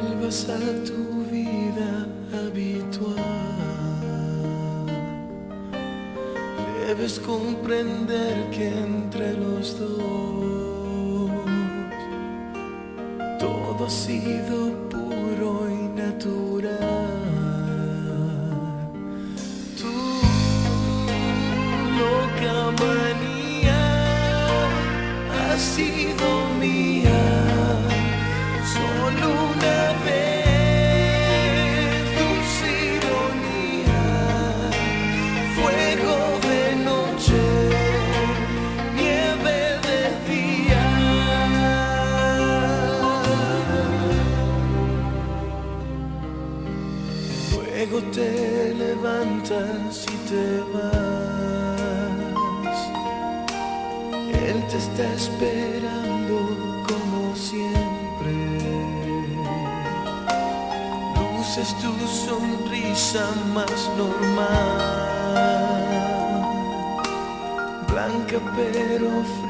vuelvas a tu vida habitual. Debes comprender que entre los dos todo ha sido puro y natural. Tú, loca manía, has sido mía. Él te está esperando como siempre. Luces tu sonrisa más normal, blanca pero fría.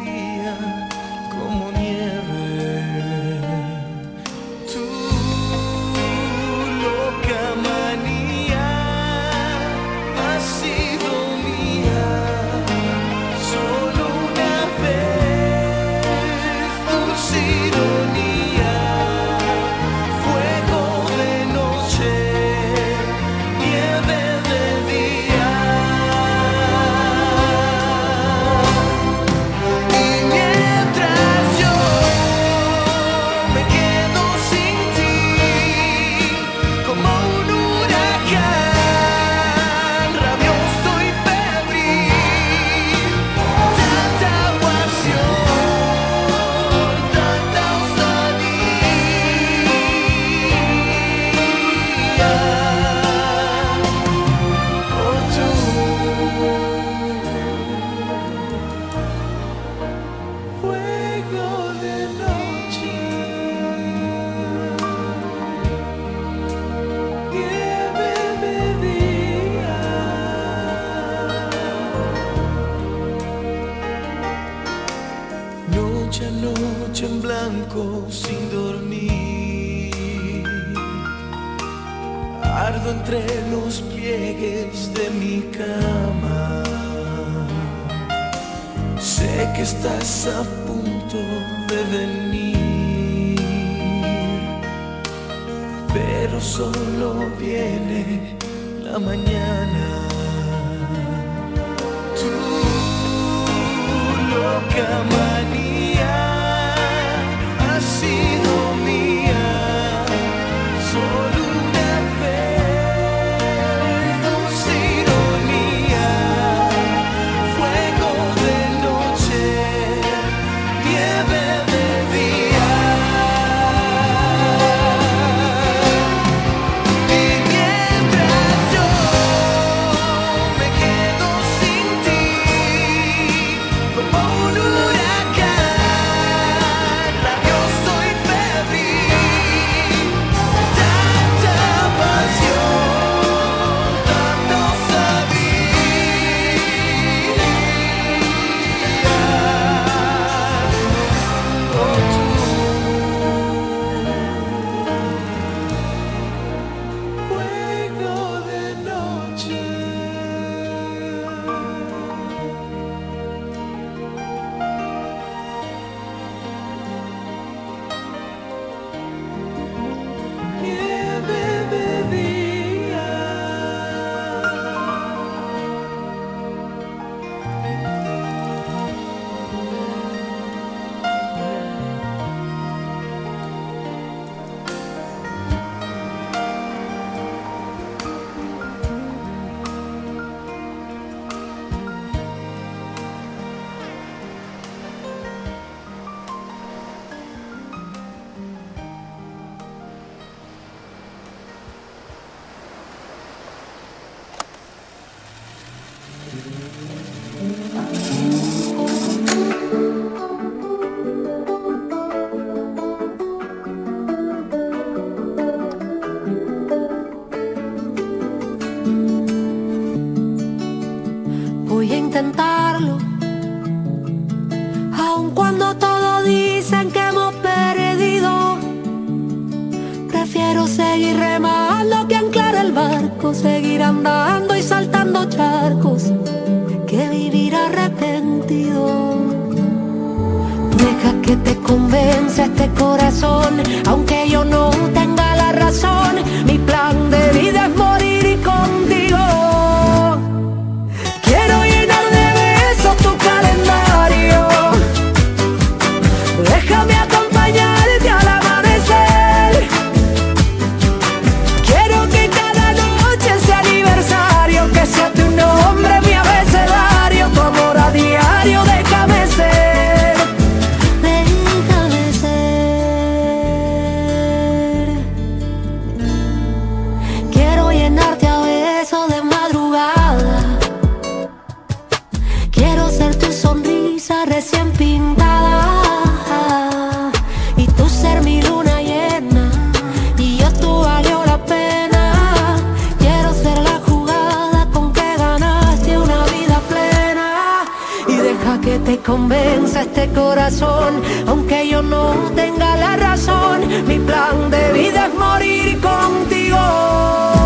y tú ser mi luna llena y yo tú valió la pena. Quiero ser la jugada con que ganaste una vida plena y deja que te convenza este corazón, aunque yo no tenga la razón. Mi plan de vida es morir contigo.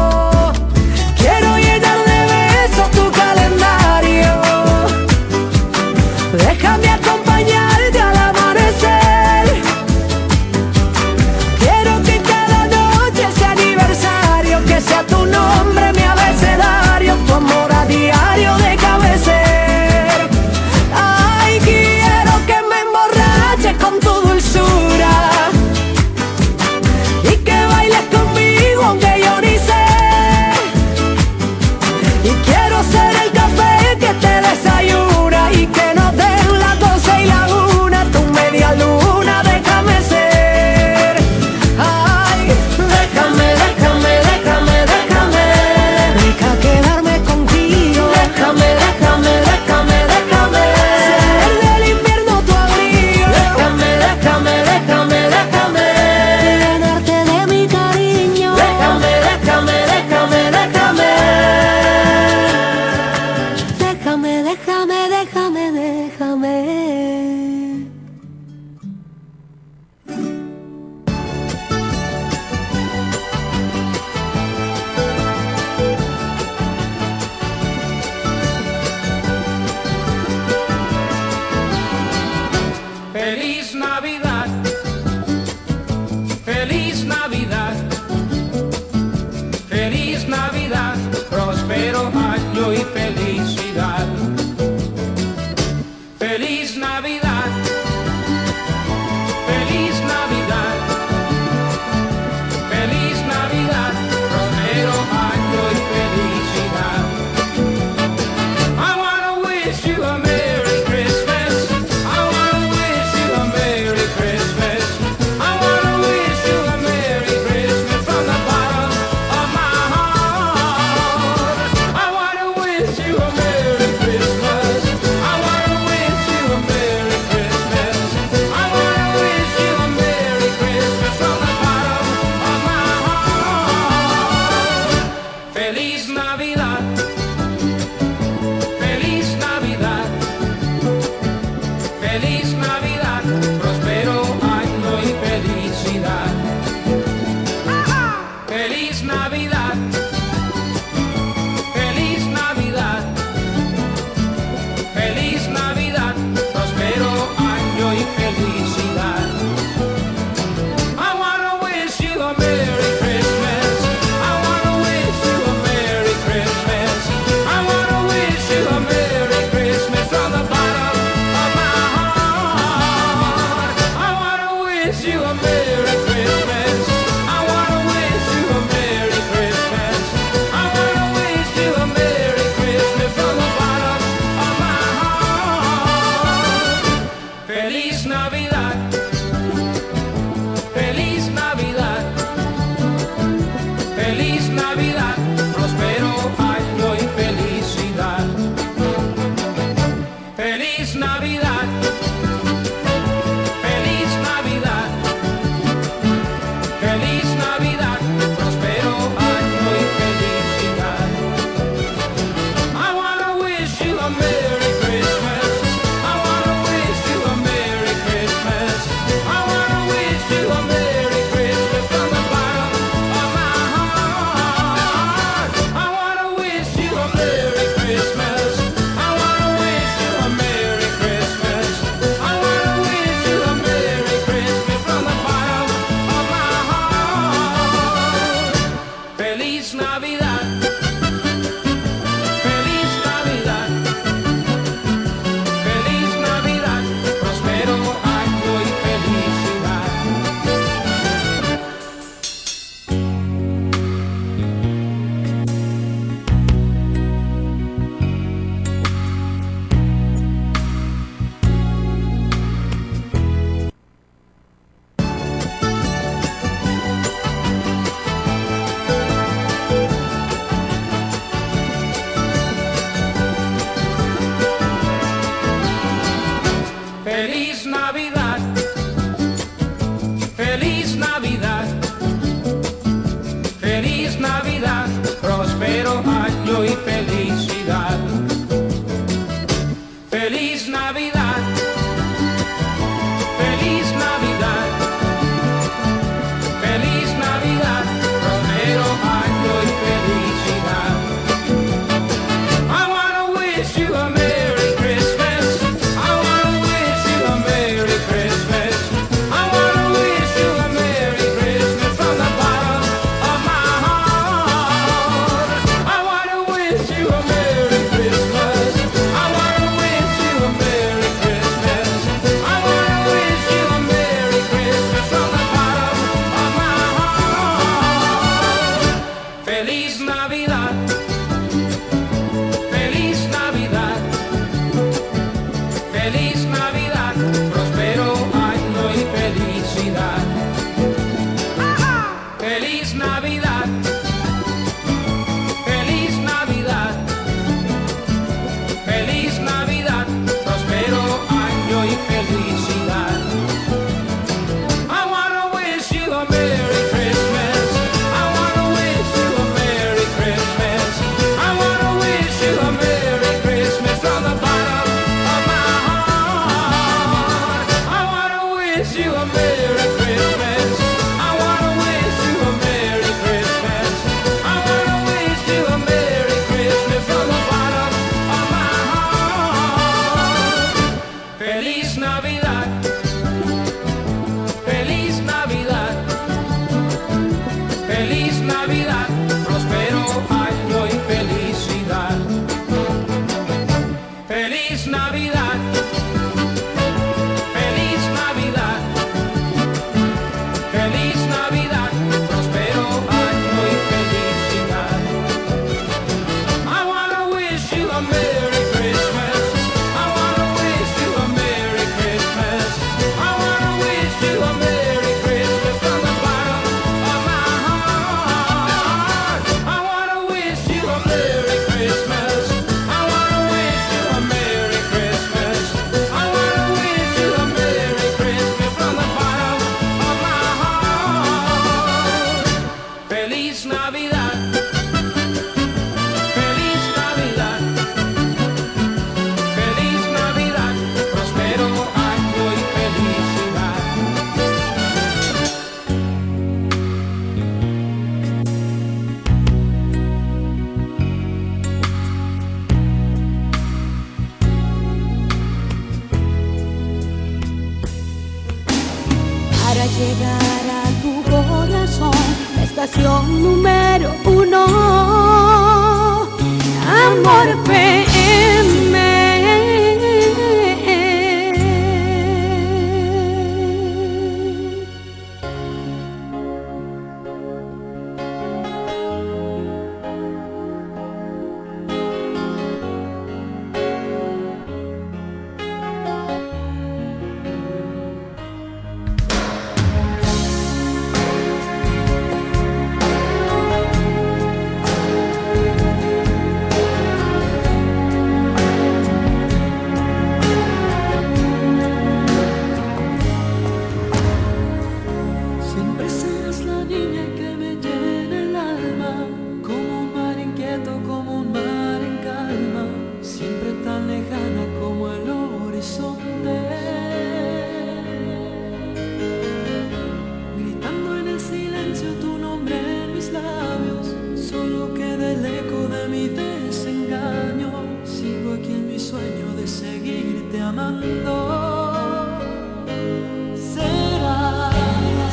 Será,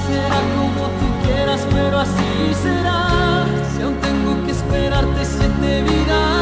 será como tú quieras, pero así será. Si aún tengo que esperarte siete vidas.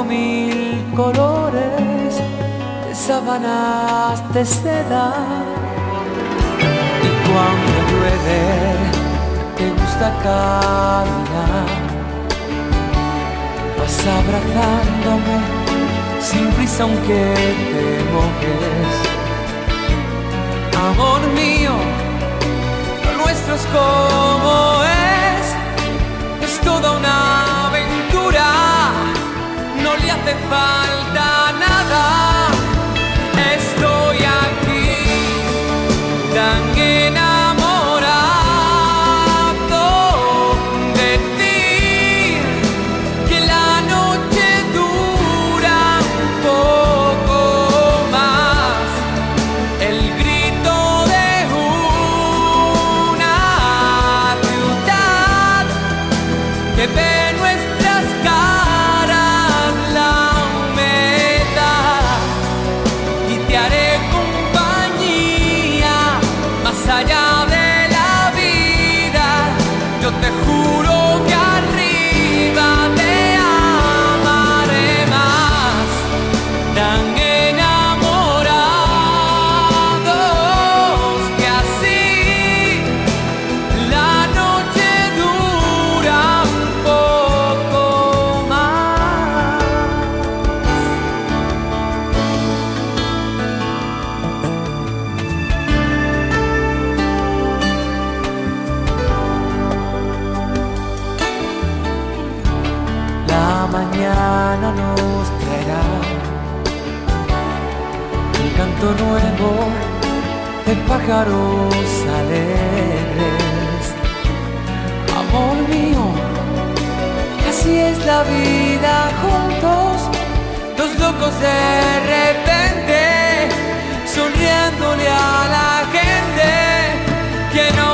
mil colores de sábanas de seda. Y cuando llueve, te gusta caminar. Vas abrazándome sin prisa aunque te mojes. Amor mío, lo nuestro es como es, es toda una if I pájaros alegres. Amor mío, así es la vida juntos, dos locos de repente, sonriéndole a la gente que no.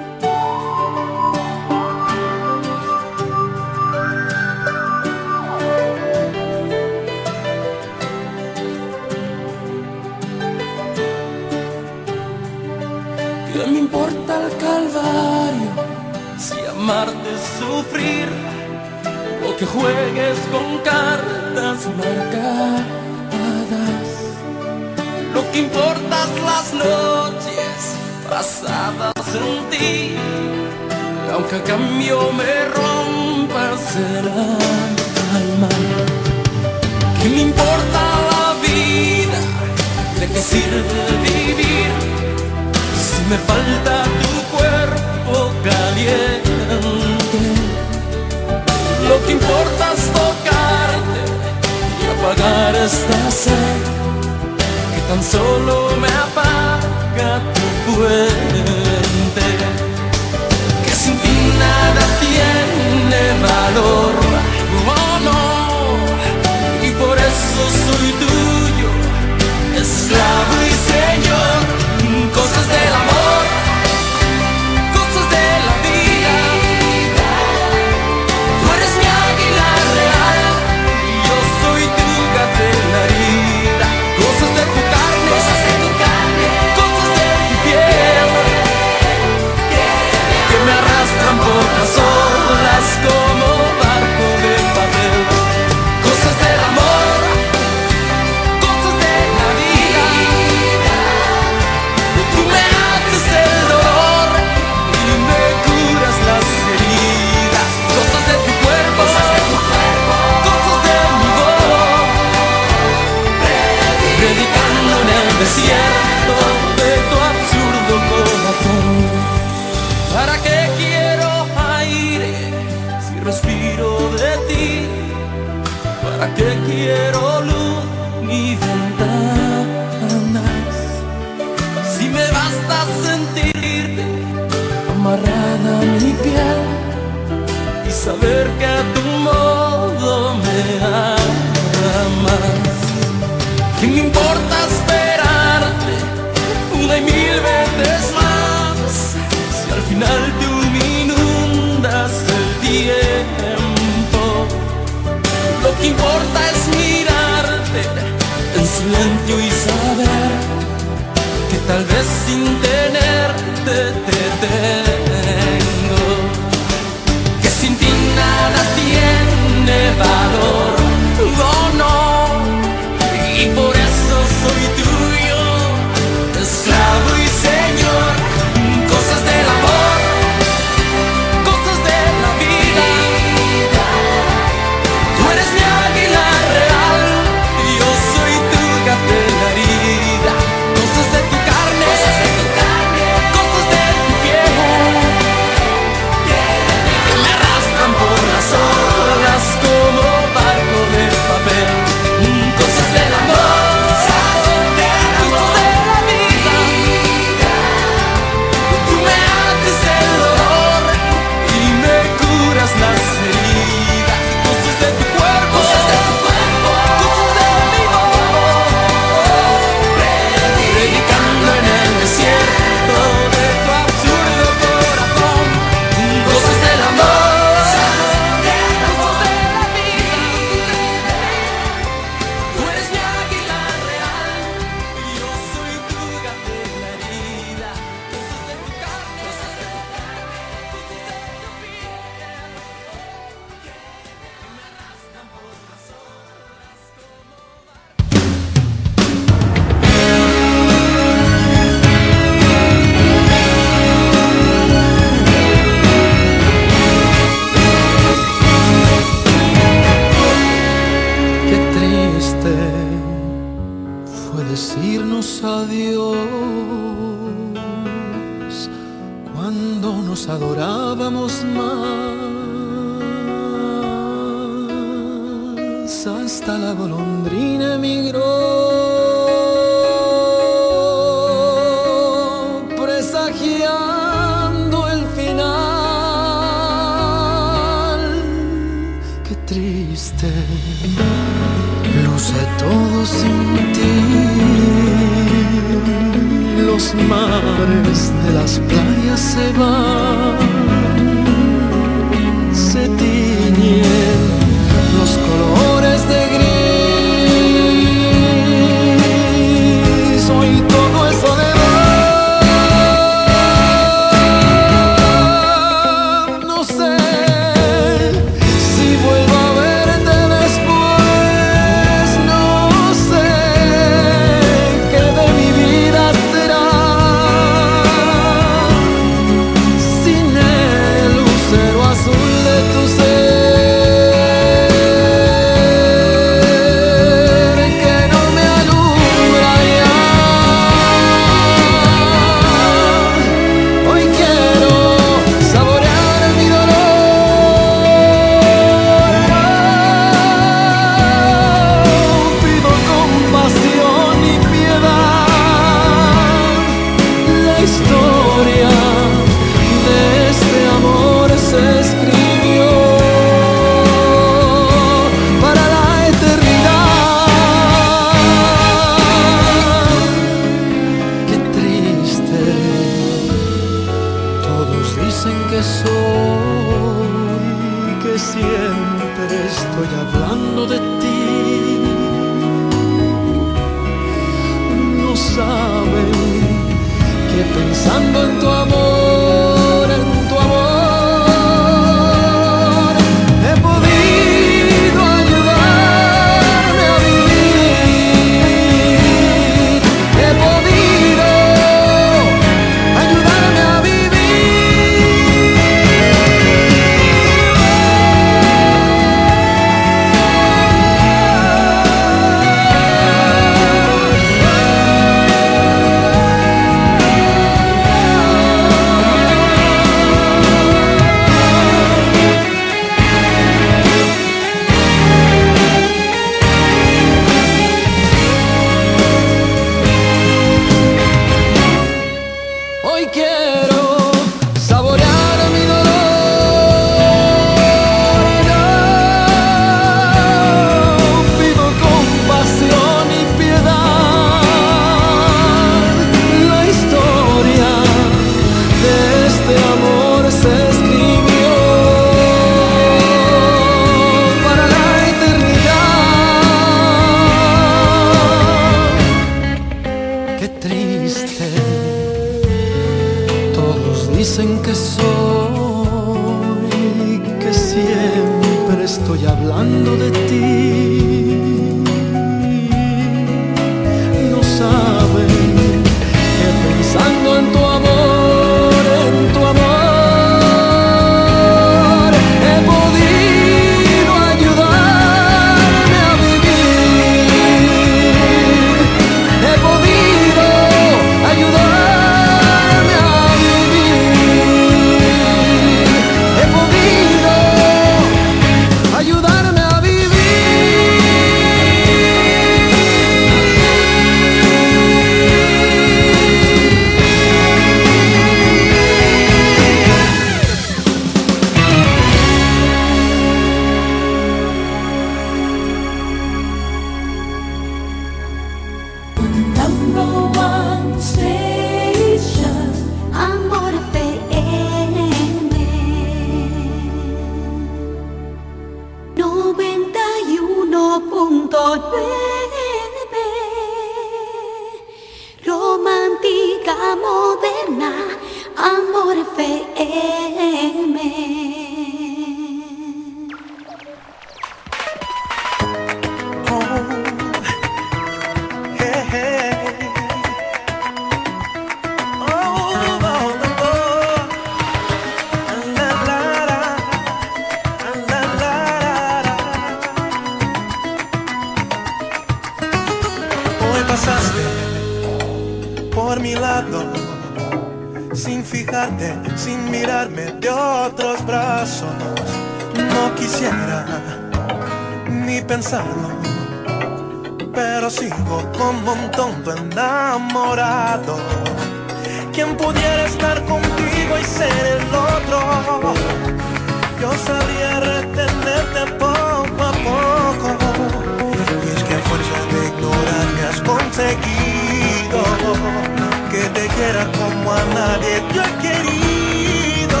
Como a nadie yo he querido.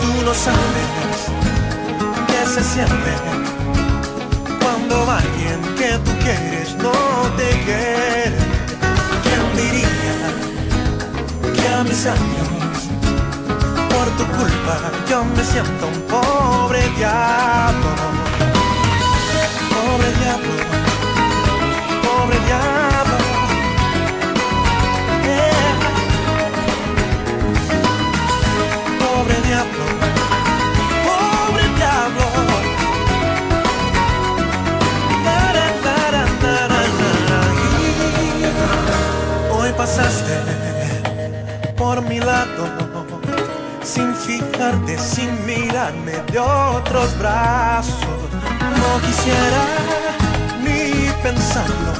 Tú no sabes qué se siente cuando alguien que tú quieres no te quiere. ¿Quién diría que a mis años, por tu culpa, yo me siento un pobre diablo? Pobre diablo, sin fijarte, sin mirarme de otros brazos. No quisiera ni pensarlo,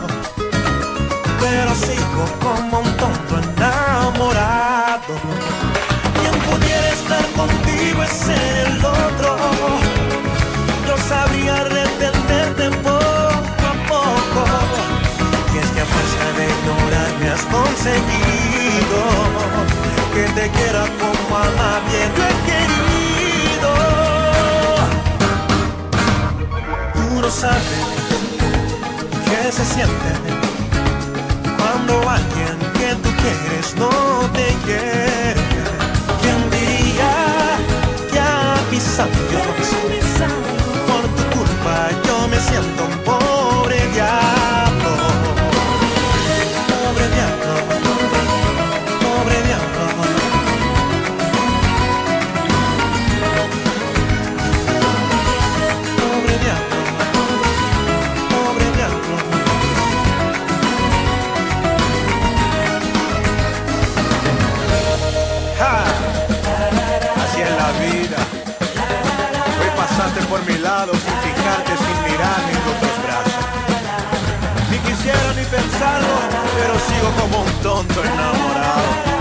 pero sigo como un tonto enamorado. Quien pudiera estar contigo es el otro yo sabría retenerte poco a poco. Y es que a fuerza de ignorar me has conseguido que te quiera como a nadie yo he querido. Tú no sabes qué se siente cuando alguien que tú quieres no te quiere. ¿Quién diría que a mis años tonto enamorado.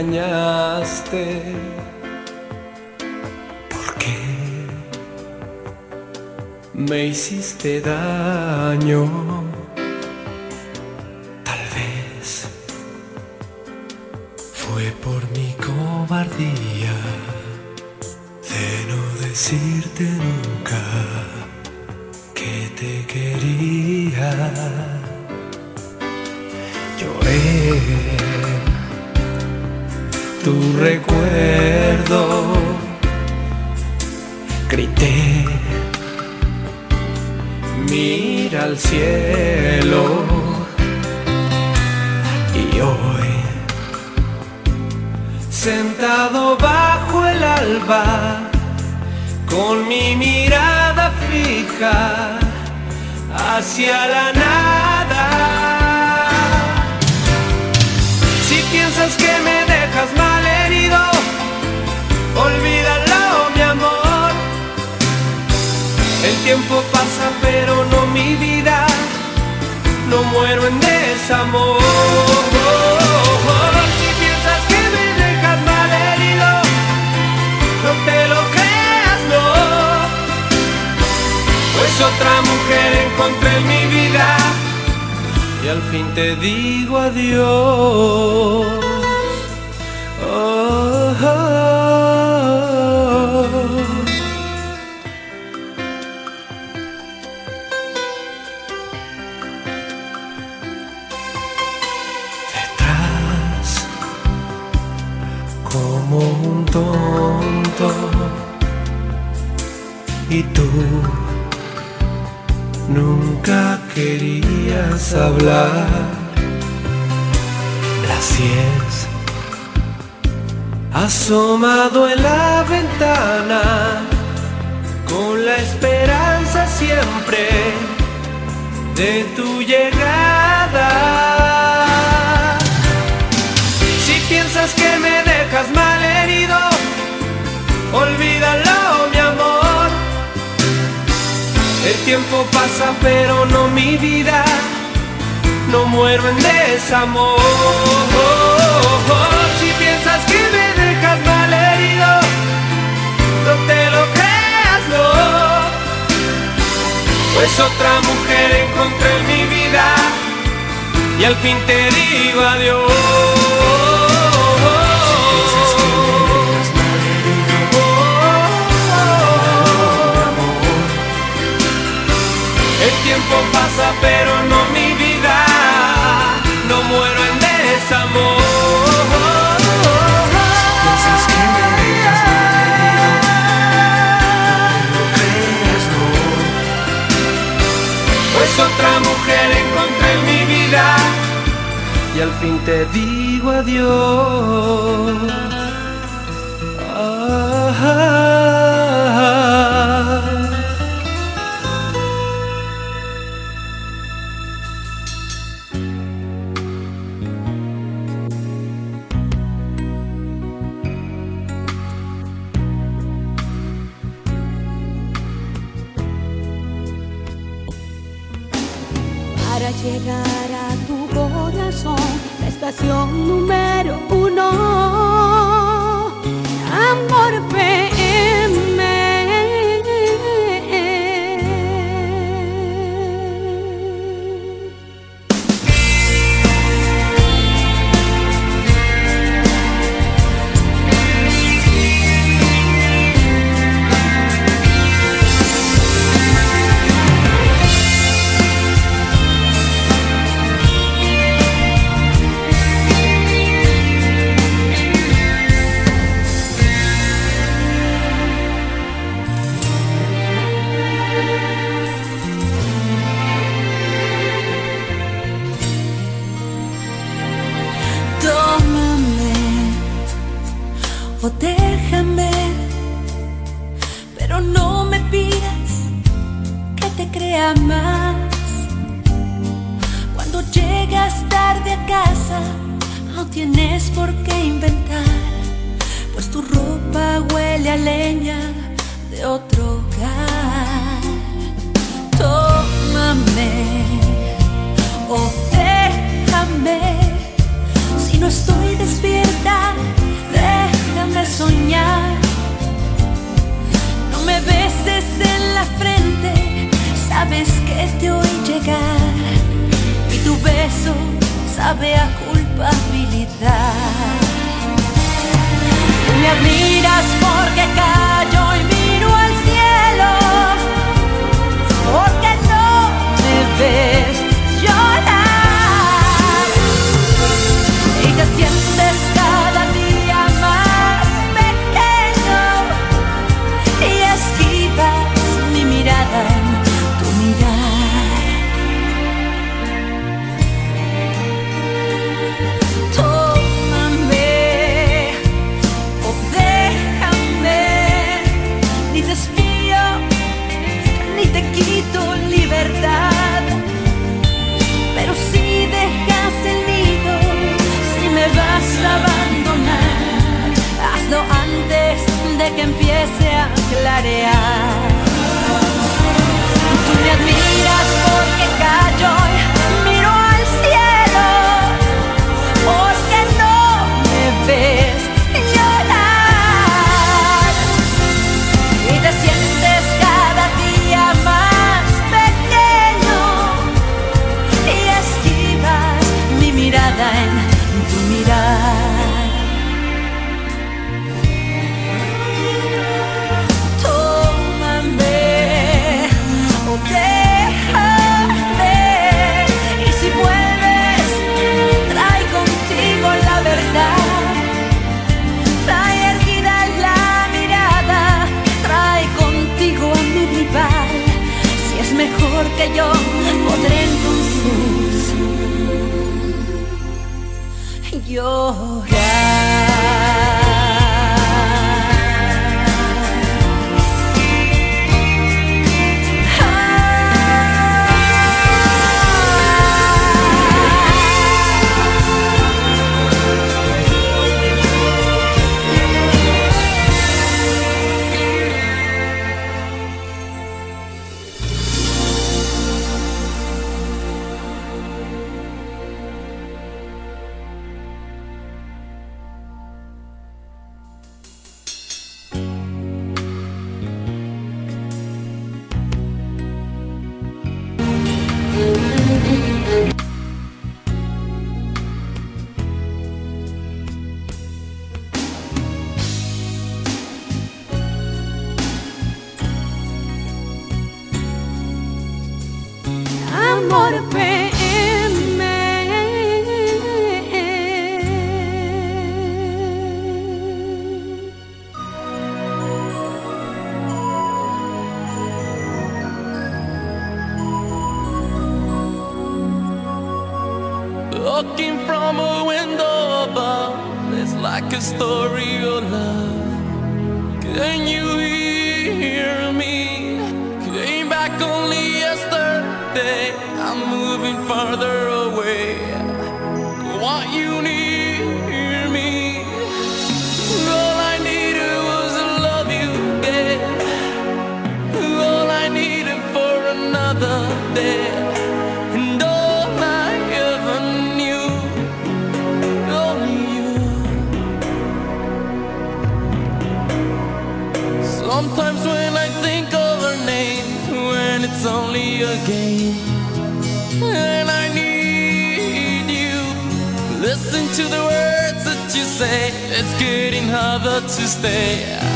engañaste. ¿Por qué me hiciste daño? otra mujer encontré en mi vida y al fin te digo adiós. El tiempo pasa pero no mi vida, no muero en desamor. otra mujer encontré en mi vida y al fin te digo adiós. Ah, ah, ah, to the words that you say. It's good enough to stay.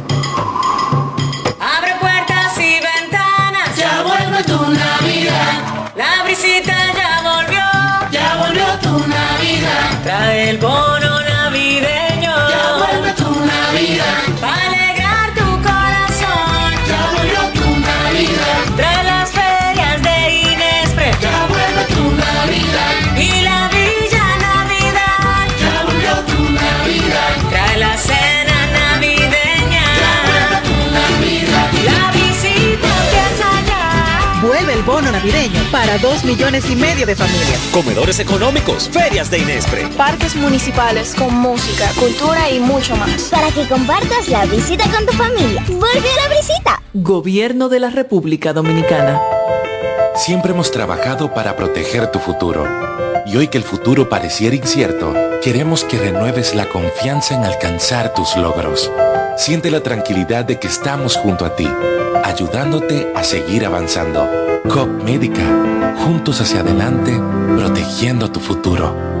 Tu Navidad. La brisita ya volvió, ya volvió tu Navidad. Trae el bono navideño para dos millones y medio de familias. Comedores económicos, ferias de Inespre. Parques municipales con música, cultura y mucho más. Para que compartas la visita con tu familia. ¡Vuelve la visita! Gobierno de la República Dominicana. Siempre hemos trabajado para proteger tu futuro. Y hoy que el futuro pareciera incierto, queremos que renueves la confianza en alcanzar tus logros. Siente la tranquilidad de que estamos junto a ti, ayudándote a seguir avanzando. COP Médica, juntos hacia adelante, protegiendo tu futuro.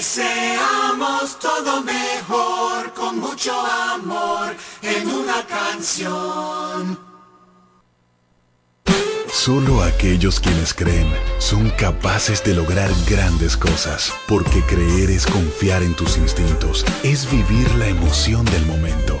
Deseamos todo mejor con mucho amor en una canción. Solo aquellos quienes creen son capaces de lograr grandes cosas, porque creer es confiar en tus instintos, es vivir la emoción del momento,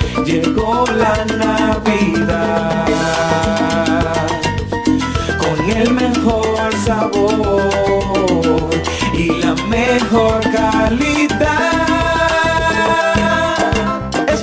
llegó la Navidad con el mejor sabor y la mejor calidad.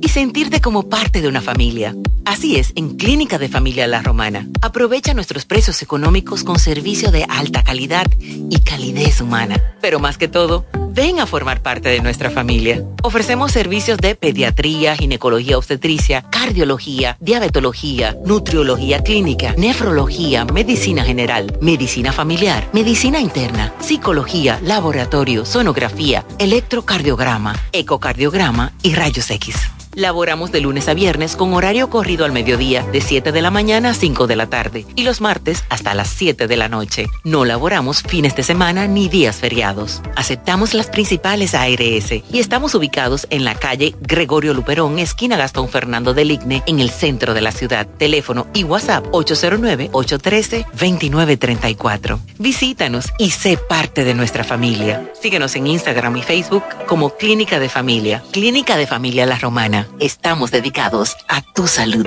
y sentirte como parte de una familia. Así es, en Clínica de Familia La Romana. Aprovecha nuestros precios económicos con servicio de alta calidad y calidez humana. Pero más que todo, ven a formar parte de nuestra familia. Ofrecemos servicios de pediatría, ginecología obstetricia, cardiología, diabetología, nutriología clínica, nefrología, medicina general, medicina familiar, medicina interna, psicología, laboratorio, sonografía, electrocardiograma, ecocardiograma y rayos X. Laboramos de lunes a viernes con horario corrido al mediodía, de 7 de la mañana a 5 de la tarde, y los martes hasta las 7 de la noche. No laboramos fines de semana ni días feriados. Aceptamos las principales ARS y estamos ubicados en la calle Gregorio Luperón, esquina Gastón Fernando del Igne, en el centro de la ciudad. Teléfono y WhatsApp 809-813-2934. Visítanos y sé parte de nuestra familia. Síguenos en Instagram y Facebook como Clínica de Familia. Clínica de Familia La Romana. Estamos dedicados a tu salud.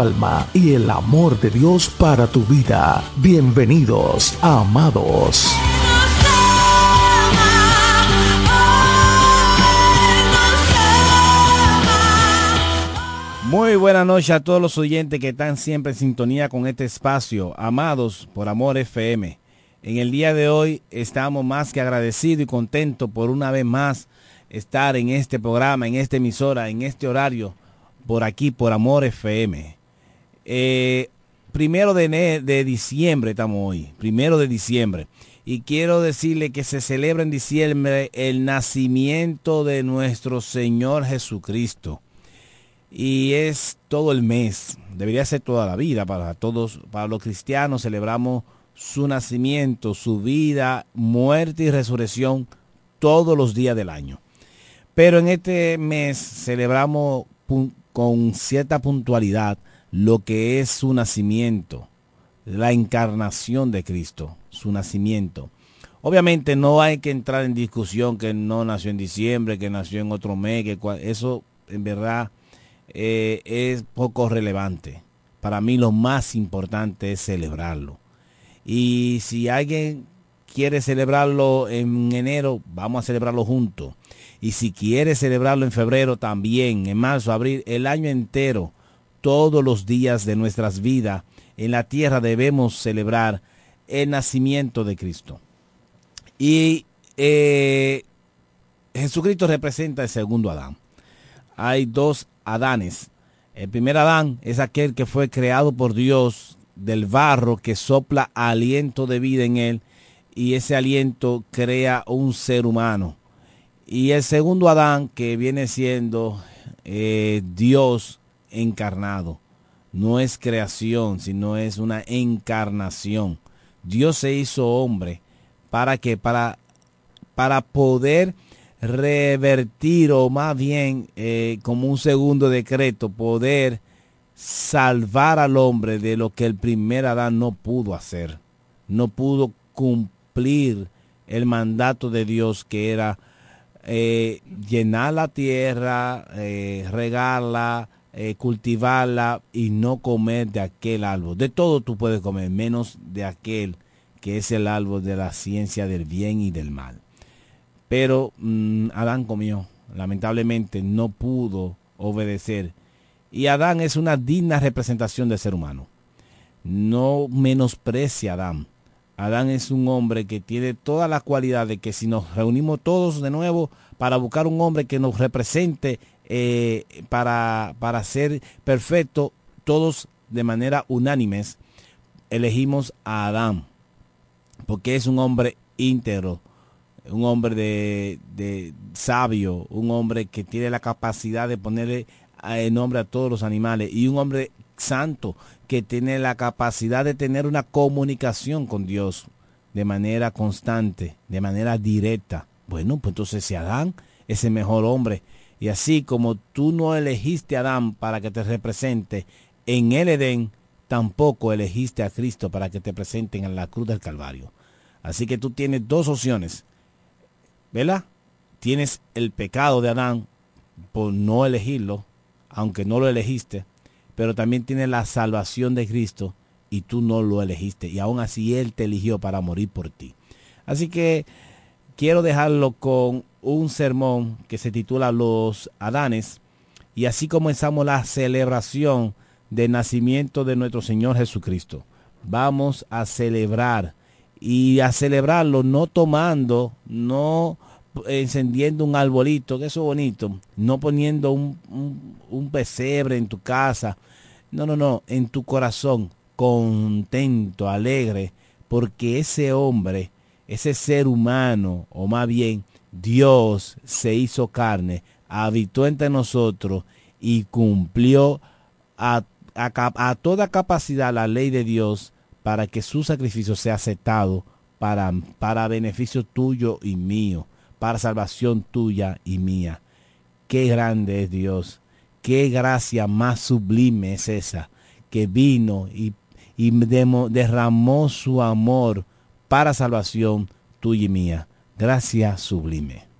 alma y el amor de Dios para tu vida. Bienvenidos Amados. Muy buenas noches a todos los oyentes que están siempre en sintonía con este espacio, Amados por Amor FM. En el día de hoy estamos más que agradecidos y contentos por una vez más estar en este programa, en esta emisora, en este horario, por aquí, por Amor FM. Eh, primero de, de diciembre estamos hoy, primero de diciembre. Y quiero decirle que se celebra en diciembre el nacimiento de nuestro Señor Jesucristo. Y es todo el mes, debería ser toda la vida para todos, para los cristianos celebramos su nacimiento, su vida, muerte y resurrección todos los días del año. Pero en este mes celebramos con cierta puntualidad lo que es su nacimiento, la encarnación de Cristo, su nacimiento. Obviamente no hay que entrar en discusión que no nació en diciembre, que nació en otro mes, que eso en verdad eh, es poco relevante. Para mí lo más importante es celebrarlo. Y si alguien quiere celebrarlo en enero, vamos a celebrarlo juntos. Y si quiere celebrarlo en febrero también, en marzo, abril, el año entero, todos los días de nuestras vidas en la tierra debemos celebrar el nacimiento de Cristo. Y eh, Jesucristo representa el segundo Adán. Hay dos Adanes. El primer Adán es aquel que fue creado por Dios del barro que sopla aliento de vida en él y ese aliento crea un ser humano. Y el segundo Adán que viene siendo eh, Dios encarnado. No es creación, sino es una encarnación. Dios se hizo hombre ¿Para qué? Para, para poder revertir o más bien eh, como un segundo decreto, poder salvar al hombre de lo que el primer Adán no pudo hacer. No pudo cumplir el mandato de Dios que era eh, llenar la tierra, eh, regarla, eh, cultivarla y no comer de aquel árbol. De todo tú puedes comer, menos de aquel que es el árbol de la ciencia del bien y del mal. Pero mm, Adán comió, lamentablemente no pudo obedecer. Y Adán es una digna representación del ser humano. No menosprecia a Adán. Adán es un hombre que tiene todas las cualidades que si nos reunimos todos de nuevo para buscar un hombre que nos represente eh, para, para ser perfecto, todos de manera unánimes elegimos a Adán, porque es un hombre íntegro, un hombre de, de sabio, un hombre que tiene la capacidad de ponerle el nombre a todos los animales y un hombre santo que tiene la capacidad de tener una comunicación con Dios de manera constante, de manera directa. Bueno, pues entonces si Adán es el mejor hombre, y así como tú no elegiste a Adán para que te represente en el Edén, tampoco elegiste a Cristo para que te presenten en la cruz del Calvario. Así que tú tienes dos opciones. ¿Verdad? Tienes el pecado de Adán por no elegirlo, aunque no lo elegiste, pero también tienes la salvación de Cristo y tú no lo elegiste. Y aún así Él te eligió para morir por ti. Así que quiero dejarlo con un sermón que se titula Los Adanes. Y así comenzamos la celebración del nacimiento de nuestro Señor Jesucristo. Vamos a celebrar y a celebrarlo no tomando, no encendiendo un arbolito, que eso es bonito, no poniendo un, pesebre en tu casa, no, no, no, en tu corazón, contento, alegre, porque ese hombre, ese ser humano, o más bien Dios se hizo carne, habitó entre nosotros y cumplió a, toda capacidad la ley de Dios para que su sacrificio sea aceptado para, para beneficio tuyo y mío para salvación tuya y mía. Qué grande es Dios, qué gracia más sublime es esa, que vino y, y derramó su amor para salvación tuya y mía. Gracia sublime.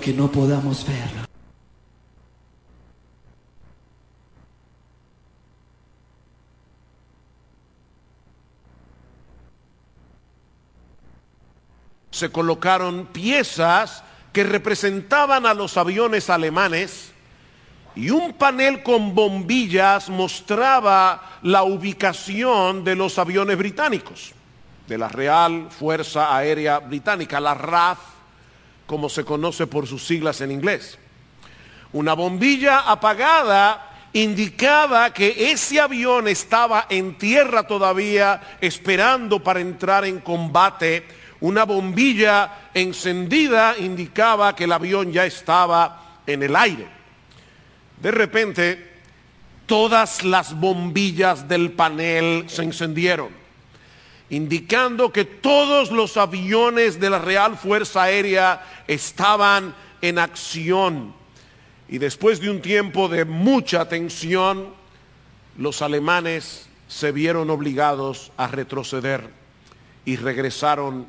Aunque no podamos verlo, se colocaron piezas que representaban a los aviones alemanes y un panel con bombillas mostraba la ubicación de los aviones británicos, de la Real Fuerza Aérea Británica, la RAF, como se conoce por sus siglas en inglés. Una bombilla apagada indicaba que ese avión estaba en tierra todavía esperando para entrar en combate. Una bombilla encendida indicaba que el avión ya estaba en el aire. De repente, todas las bombillas del panel se encendieron, indicando que todos los aviones de la Real Fuerza Aérea estaban en acción. Y después de un tiempo de mucha tensión, los alemanes se vieron obligados a retroceder y regresaron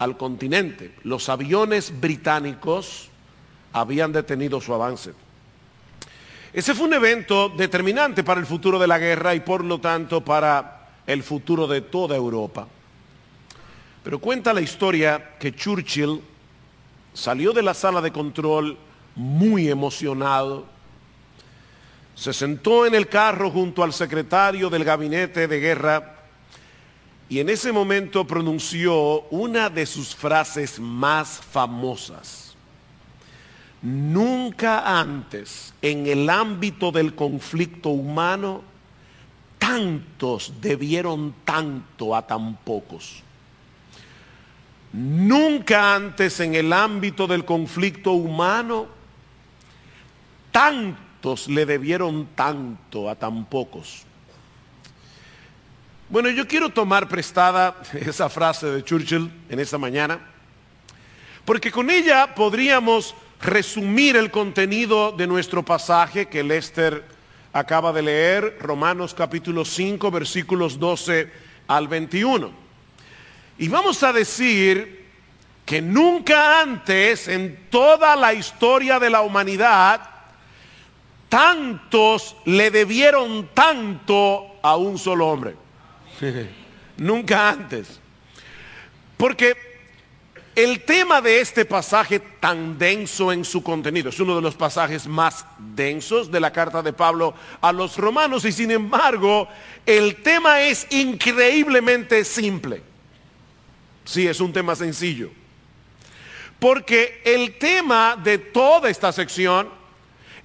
al continente. Los aviones británicos habían detenido su avance. Ese fue un evento determinante para el futuro de la guerra y por lo tanto para el futuro de toda Europa. Pero cuenta la historia que Churchill salió de la sala de control muy emocionado. Se sentó en el carro junto al secretario del gabinete de guerra y en ese momento pronunció una de sus frases más famosas. Nunca antes en el ámbito del conflicto humano tantos debieron tanto a tan pocos. Nunca antes en el ámbito del conflicto humano tantos le debieron tanto a tan pocos. Bueno, yo quiero tomar prestada esa frase de Churchill en esta mañana, porque con ella podríamos resumir el contenido de nuestro pasaje que Lester acaba de leer, Romanos capítulo 5, versículos 12 al 21. Y vamos a decir que nunca antes en toda la historia de la humanidad, tantos le debieron tanto a un solo hombre. nunca antes. Porque el tema de este pasaje tan denso en su contenido, es uno de los pasajes más densos de la carta de Pablo a los romanos y sin embargo el tema es increíblemente simple. Sí, es un tema sencillo. Porque el tema de toda esta sección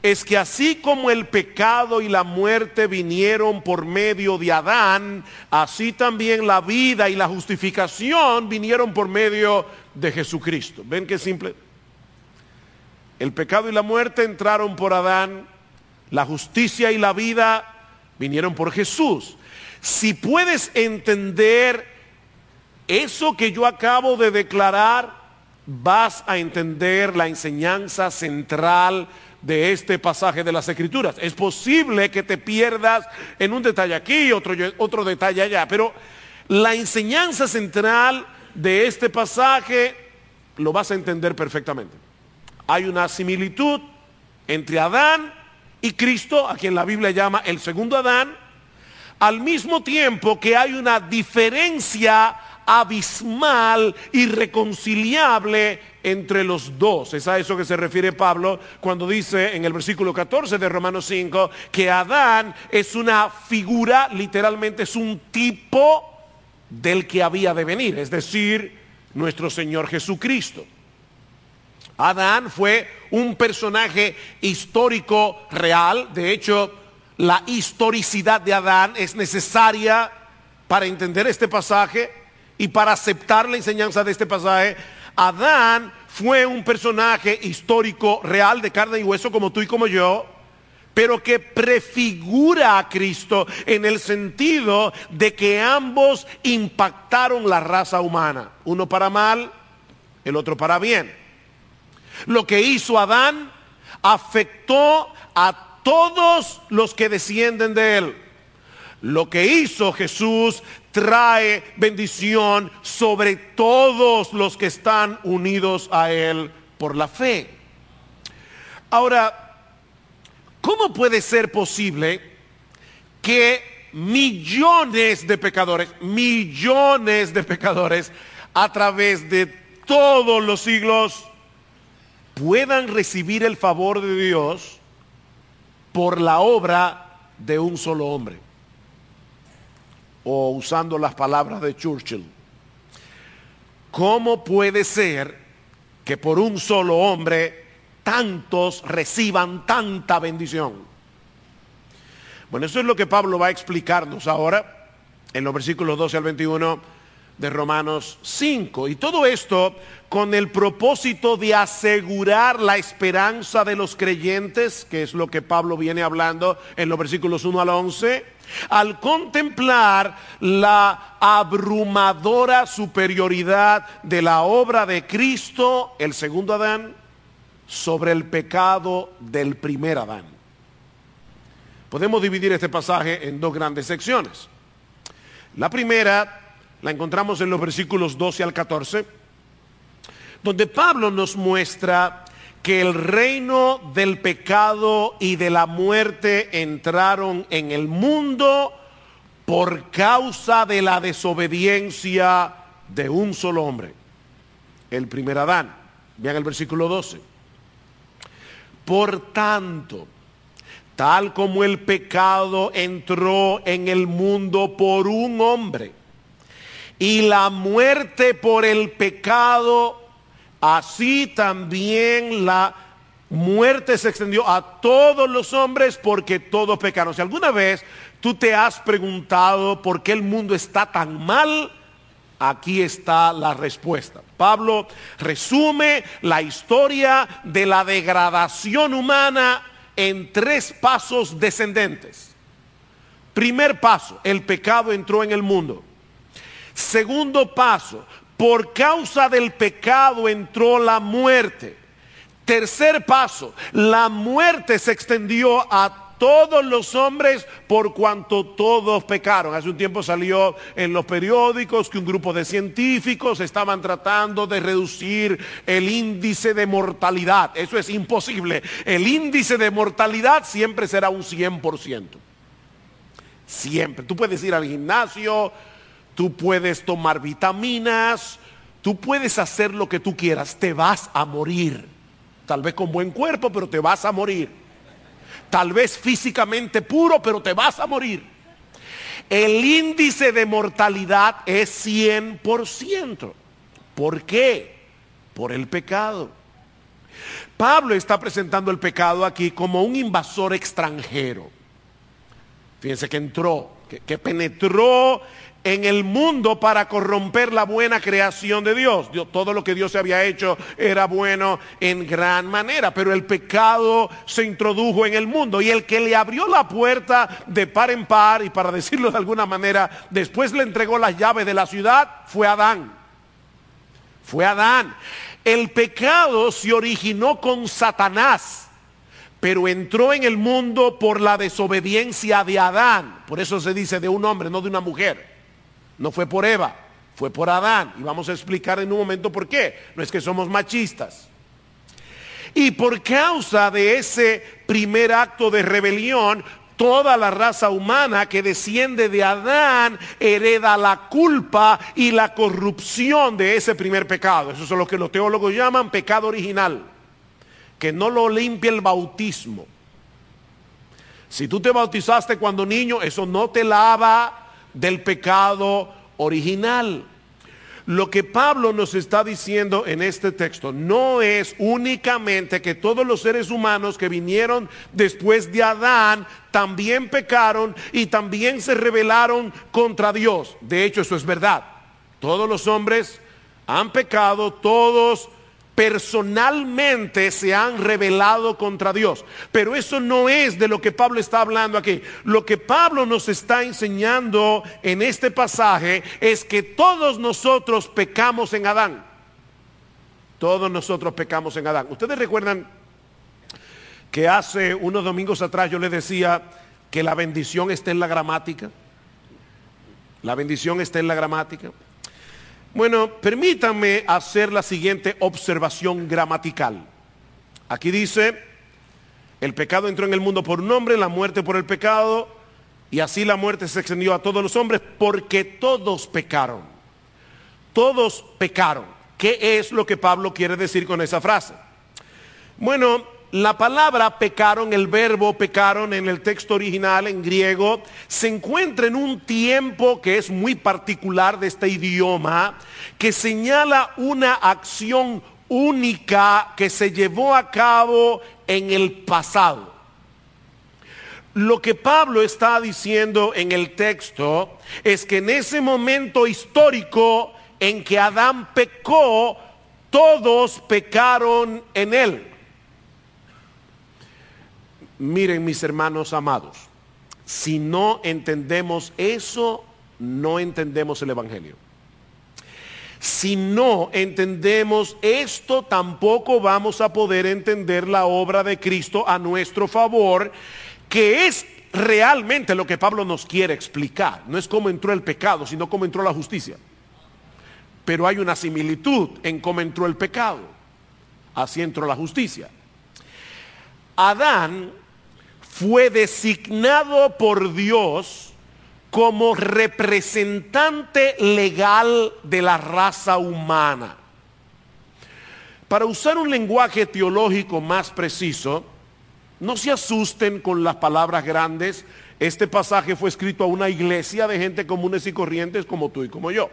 es que así como el pecado y la muerte vinieron por medio de Adán, así también la vida y la justificación vinieron por medio de Jesucristo. ¿Ven qué simple? El pecado y la muerte entraron por Adán, la justicia y la vida vinieron por Jesús. Si puedes entender eso que yo acabo de declarar, vas a entender la enseñanza central de este pasaje de las Escrituras. Es posible que te pierdas en un detalle aquí, otro, otro detalle allá, pero la enseñanza central de este pasaje lo vas a entender perfectamente. Hay una similitud entre Adán y Cristo, a quien la Biblia llama el segundo Adán, al mismo tiempo que hay una diferencia abismal, irreconciliable entre los dos. Es a eso que se refiere Pablo cuando dice en el versículo 14 de Romanos 5 que Adán es una figura, literalmente es un tipo del que había de venir, es decir, nuestro Señor Jesucristo. Adán fue un personaje histórico real, de hecho, la historicidad de Adán es necesaria para entender este pasaje y para aceptar la enseñanza de este pasaje, Adán fue un personaje histórico real de carne y hueso como tú y como yo, pero que prefigura a Cristo en el sentido de que ambos impactaron la raza humana, uno para mal, el otro para bien. Lo que hizo Adán afectó a todos los que descienden de él. Lo que hizo Jesús trae bendición sobre todos los que están unidos a Él por la fe. Ahora, ¿cómo puede ser posible que millones de pecadores, millones de pecadores a través de todos los siglos puedan recibir el favor de Dios por la obra de un solo hombre? O usando las palabras de Churchill, ¿cómo puede ser que por un solo hombre tantos reciban tanta bendición? Bueno, eso es lo que Pablo va a explicarnos ahora en los versículos 12 al 21 de Romanos 5. Y todo esto con el propósito de asegurar la esperanza de los creyentes, que es lo que Pablo viene hablando en los versículos 1 al 11 al contemplar la abrumadora superioridad de la obra de Cristo, el segundo Adán, sobre el pecado del primer Adán. Podemos dividir este pasaje en dos grandes secciones. La primera la encontramos en los versículos 12 al 14, donde Pablo nos muestra que el reino del pecado y de la muerte entraron en el mundo por causa de la desobediencia de un solo hombre, el primer Adán. Vean el versículo 12. Por tanto, tal como el pecado entró en el mundo por un hombre y la muerte por el pecado Así también la muerte se extendió a todos los hombres porque todos pecaron. Si alguna vez tú te has preguntado por qué el mundo está tan mal, aquí está la respuesta. Pablo resume la historia de la degradación humana en tres pasos descendentes. Primer paso, el pecado entró en el mundo. Segundo paso, por causa del pecado entró la muerte. Tercer paso, la muerte se extendió a todos los hombres por cuanto todos pecaron. Hace un tiempo salió en los periódicos que un grupo de científicos estaban tratando de reducir el índice de mortalidad. Eso es imposible. El índice de mortalidad siempre será un 100%. Siempre. Tú puedes ir al gimnasio, tú puedes tomar vitaminas, tú puedes hacer lo que tú quieras, te vas a morir. Tal vez con buen cuerpo, pero te vas a morir. Tal vez físicamente puro, pero te vas a morir. El índice de mortalidad es 100%. ¿Por qué? Por el pecado. Pablo está presentando el pecado aquí como un invasor extranjero. Fíjense que entró, que, que penetró en el mundo para corromper la buena creación de Dios. Dios. Todo lo que Dios había hecho era bueno en gran manera, pero el pecado se introdujo en el mundo y el que le abrió la puerta de par en par y para decirlo de alguna manera, después le entregó las llaves de la ciudad, fue Adán. Fue Adán. El pecado se originó con Satanás pero entró en el mundo por la desobediencia de Adán. Por eso se dice de un hombre, no de una mujer. No fue por Eva, fue por Adán. Y vamos a explicar en un momento por qué. No es que somos machistas. Y por causa de ese primer acto de rebelión, toda la raza humana que desciende de Adán hereda la culpa y la corrupción de ese primer pecado. Eso es lo que los teólogos llaman pecado original que no lo limpia el bautismo. Si tú te bautizaste cuando niño, eso no te lava del pecado original. Lo que Pablo nos está diciendo en este texto no es únicamente que todos los seres humanos que vinieron después de Adán también pecaron y también se rebelaron contra Dios. De hecho, eso es verdad. Todos los hombres han pecado, todos personalmente se han rebelado contra Dios. Pero eso no es de lo que Pablo está hablando aquí. Lo que Pablo nos está enseñando en este pasaje es que todos nosotros pecamos en Adán. Todos nosotros pecamos en Adán. Ustedes recuerdan que hace unos domingos atrás yo les decía que la bendición está en la gramática. La bendición está en la gramática. Bueno, permítanme hacer la siguiente observación gramatical. Aquí dice, el pecado entró en el mundo por un hombre, la muerte por el pecado, y así la muerte se extendió a todos los hombres porque todos pecaron. Todos pecaron. ¿Qué es lo que Pablo quiere decir con esa frase? Bueno, la palabra pecaron, el verbo pecaron en el texto original en griego, se encuentra en un tiempo que es muy particular de este idioma, que señala una acción única que se llevó a cabo en el pasado. Lo que Pablo está diciendo en el texto es que en ese momento histórico en que Adán pecó, todos pecaron en él. Miren mis hermanos amados, si no entendemos eso, no entendemos el Evangelio. Si no entendemos esto, tampoco vamos a poder entender la obra de Cristo a nuestro favor, que es realmente lo que Pablo nos quiere explicar. No es cómo entró el pecado, sino cómo entró la justicia. Pero hay una similitud en cómo entró el pecado. Así entró la justicia. Adán fue designado por Dios como representante legal de la raza humana. Para usar un lenguaje teológico más preciso, no se asusten con las palabras grandes. Este pasaje fue escrito a una iglesia de gente comunes y corrientes como tú y como yo.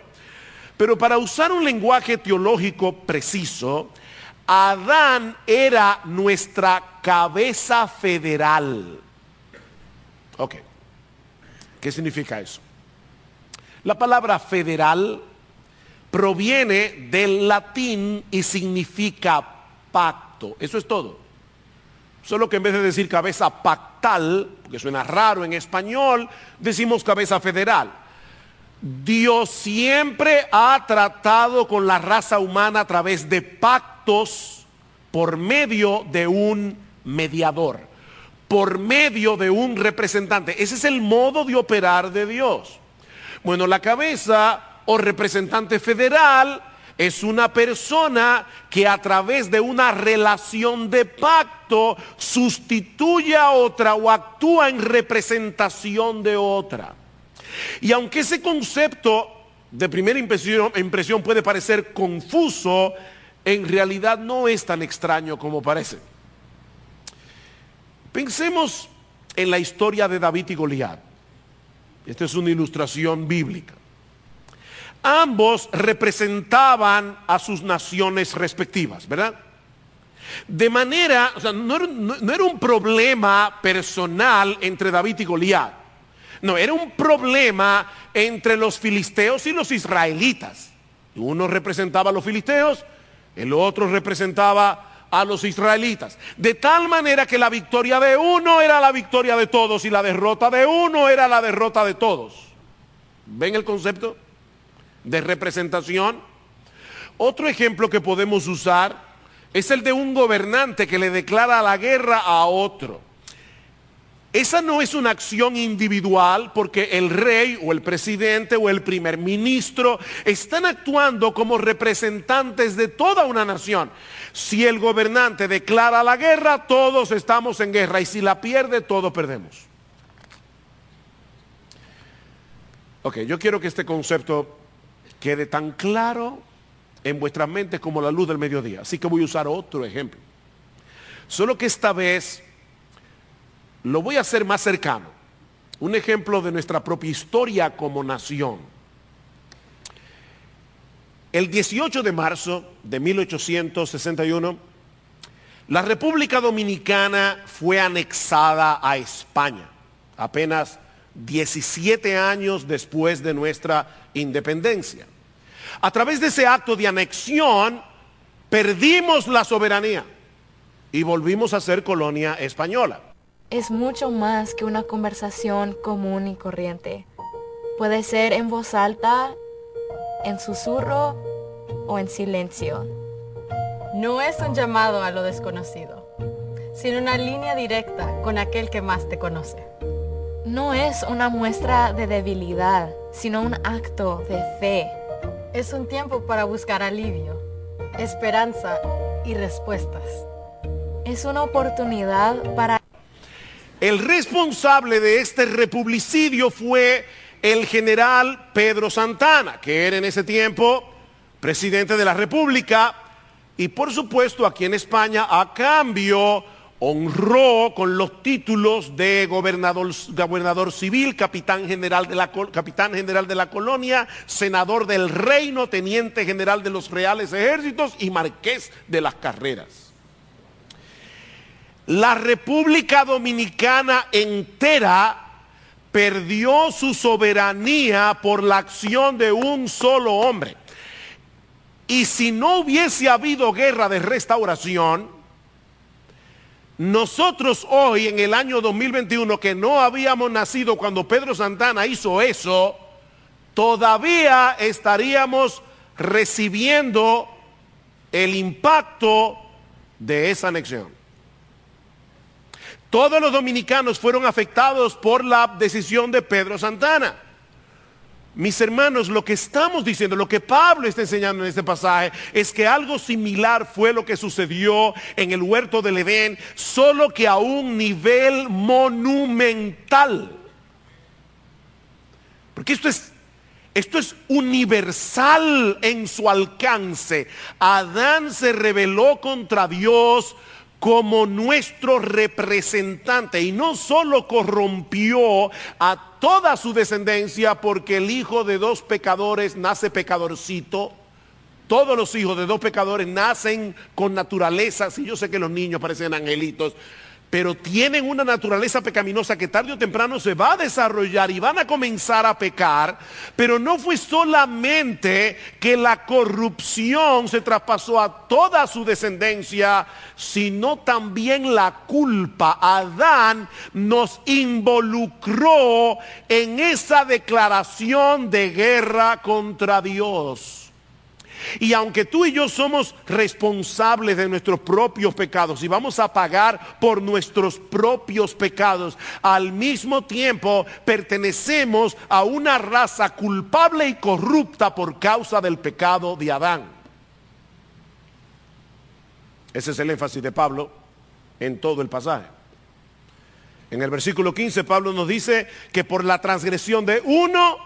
Pero para usar un lenguaje teológico preciso, Adán era nuestra cabeza federal. Ok. ¿Qué significa eso? La palabra federal proviene del latín y significa pacto. Eso es todo. Solo que en vez de decir cabeza pactal, porque suena raro en español, decimos cabeza federal. Dios siempre ha tratado con la raza humana a través de por medio de un mediador, por medio de un representante. Ese es el modo de operar de Dios. Bueno, la cabeza o representante federal es una persona que a través de una relación de pacto sustituye a otra o actúa en representación de otra. Y aunque ese concepto de primera impresión puede parecer confuso, en realidad no es tan extraño como parece. Pensemos en la historia de David y Goliat. Esta es una ilustración bíblica. Ambos representaban a sus naciones respectivas, ¿verdad? De manera, o sea, no no era un problema personal entre David y Goliat. No, era un problema entre los filisteos y los israelitas. Uno representaba a los filisteos, el otro representaba a los israelitas. De tal manera que la victoria de uno era la victoria de todos y la derrota de uno era la derrota de todos. ¿Ven el concepto de representación? Otro ejemplo que podemos usar es el de un gobernante que le declara la guerra a otro. Esa no es una acción individual porque el rey o el presidente o el primer ministro están actuando como representantes de toda una nación. Si el gobernante declara la guerra, todos estamos en guerra y si la pierde, todos perdemos. Ok, yo quiero que este concepto quede tan claro en vuestras mentes como la luz del mediodía. Así que voy a usar otro ejemplo. Solo que esta vez lo voy a hacer más cercano. Un ejemplo de nuestra propia historia como nación. El 18 de marzo de 1861, la República Dominicana fue anexada a España, apenas 17 años después de nuestra independencia. A través de ese acto de anexión, perdimos la soberanía y volvimos a ser colonia española. Es mucho más que una conversación común y corriente. Puede ser en voz alta, en susurro o en silencio. No es un llamado a lo desconocido, sino una línea directa con aquel que más te conoce. No es una muestra de debilidad, sino un acto de fe. Es un tiempo para buscar alivio, esperanza y respuestas. Es una oportunidad para El responsable de este republicidio fue el general Pedro Santana, que era en ese tiempo presidente de la República y por supuesto aquí en España a cambio honró con los títulos de gobernador, civil, capitán general de la colonia, senador del reino, teniente general de los reales ejércitos y marqués de las carreras. La República Dominicana entera perdió su soberanía por la acción de un solo hombre. Y si no hubiese habido guerra de restauración, nosotros hoy en el año 2021 que no habíamos nacido cuando Pedro Santana hizo eso, todavía estaríamos recibiendo el impacto de esa anexión. Todos los dominicanos fueron afectados por la decisión de Pedro Santana. Mis hermanos, lo que estamos diciendo, lo que Pablo está enseñando en este pasaje, es que algo similar fue lo que sucedió en el huerto del Edén, solo que a un nivel monumental. Porque esto es, esto es universal en su alcance. Adán se rebeló contra Dios como nuestro representante y no solo corrompió a toda su descendencia porque el hijo de dos pecadores nace pecadorcito. Todos los hijos de dos pecadores nacen con naturaleza, si yo sé que los niños parecen angelitos, pero tienen una naturaleza pecaminosa que tarde o temprano se va a desarrollar y van a comenzar a pecar, pero no fue solamente que la corrupción se traspasó a toda su descendencia, sino también la culpa. Adán nos involucró en esa declaración de guerra contra Dios. Y aunque tú y yo somos responsables de nuestros propios pecados y vamos a pagar por nuestros propios pecados, al mismo tiempo pertenecemos a una raza culpable y corrupta por causa del pecado de Adán. Ese es el énfasis de Pablo en todo el pasaje. En el versículo 15 Pablo nos dice que por la transgresión de uno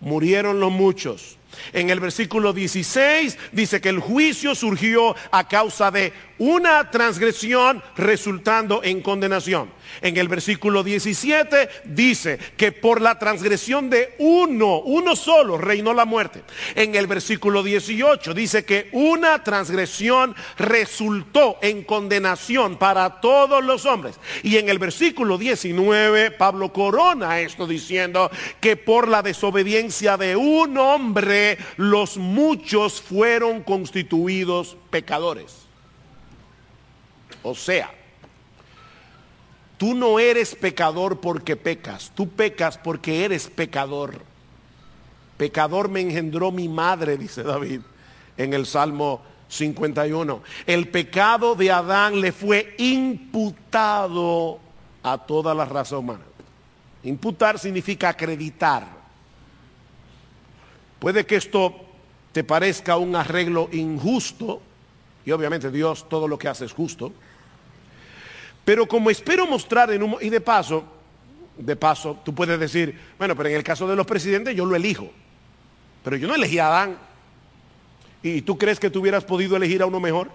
murieron los muchos. En el versículo 16 dice que el juicio surgió a causa de una transgresión resultando en condenación. En el versículo 17 dice que por la transgresión de uno, uno solo, reinó la muerte. En el versículo 18 dice que una transgresión resultó en condenación para todos los hombres. Y en el versículo 19 Pablo corona esto diciendo que por la desobediencia de un hombre los muchos fueron constituidos pecadores. O sea, tú no eres pecador porque pecas, tú pecas porque eres pecador. Pecador me engendró mi madre, dice David en el Salmo 51. El pecado de Adán le fue imputado a toda la raza humana. Imputar significa acreditar. Puede que esto te parezca un arreglo injusto, y obviamente Dios todo lo que hace es justo, pero como espero mostrar en un... Y de paso, de paso, tú puedes decir, bueno, pero en el caso de los presidentes yo lo elijo. Pero yo no elegí a Adán. ¿Y tú crees que tú hubieras podido elegir a uno mejor?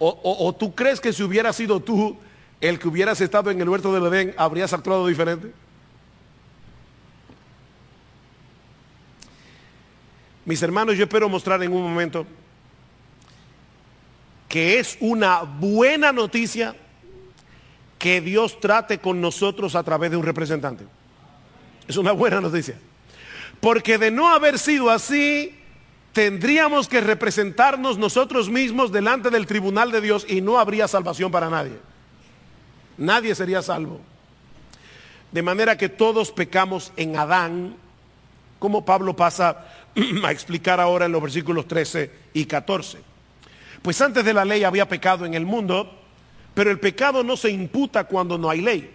O, tú crees que si hubiera sido tú el que hubieras estado en el huerto del Edén, habrías actuado diferente? Mis hermanos, yo espero mostrar en un momento que es una buena noticia que Dios trate con nosotros a través de un representante. Es una buena noticia. Porque de no haber sido así, tendríamos que representarnos nosotros mismos delante del tribunal de Dios y no habría salvación para nadie. Nadie sería salvo. De manera que todos pecamos en Adán, como Pablo pasa a explicar ahora en los versículos 13 y 14. Pues antes de la ley había pecado en el mundo, pero el pecado no se imputa cuando no hay ley.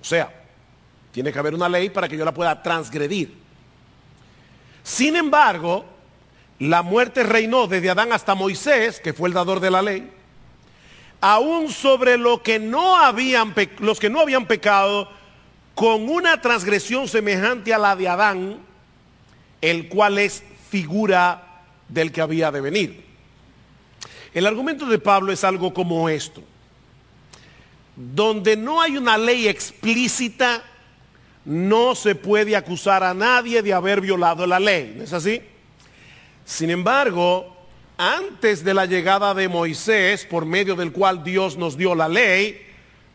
O sea, tiene que haber una ley para que yo la pueda transgredir. Sin embargo, la muerte reinó desde Adán hasta Moisés, que fue el dador de la ley, aún sobre lo que no habían los que no habían pecado con una transgresión semejante a la de Adán, el cual es figura del que había de venir. El argumento de Pablo es algo como esto. Donde no hay una ley explícita, no se puede acusar a nadie de haber violado la ley. ¿No es así? Sin embargo, antes de la llegada de Moisés, por medio del cual Dios nos dio la ley,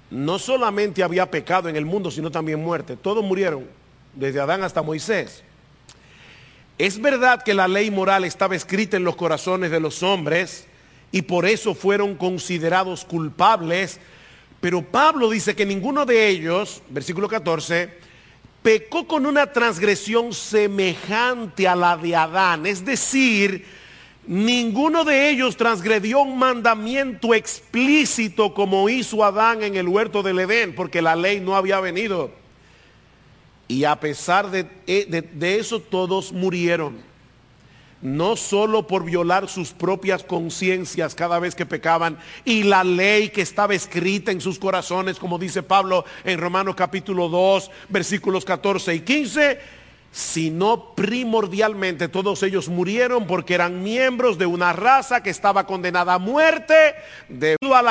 no solamente había pecado en el mundo, sino también muerte. Todos murieron, desde Adán hasta Moisés. Es verdad que la ley moral estaba escrita en los corazones de los hombres y por eso fueron considerados culpables, pero Pablo dice que ninguno de ellos, versículo 14, pecó con una transgresión semejante a la de Adán, es decir, ninguno de ellos transgredió un mandamiento explícito como hizo Adán en el huerto del Edén, porque la ley no había venido. Y a pesar de, eh, de eso todos murieron. No solo por violar sus propias conciencias cada vez que pecaban y la ley que estaba escrita en sus corazones, como dice Pablo en Romanos capítulo 2, versículos 14 y 15, sino primordialmente todos ellos murieron porque eran miembros de una raza que estaba condenada a muerte debido a la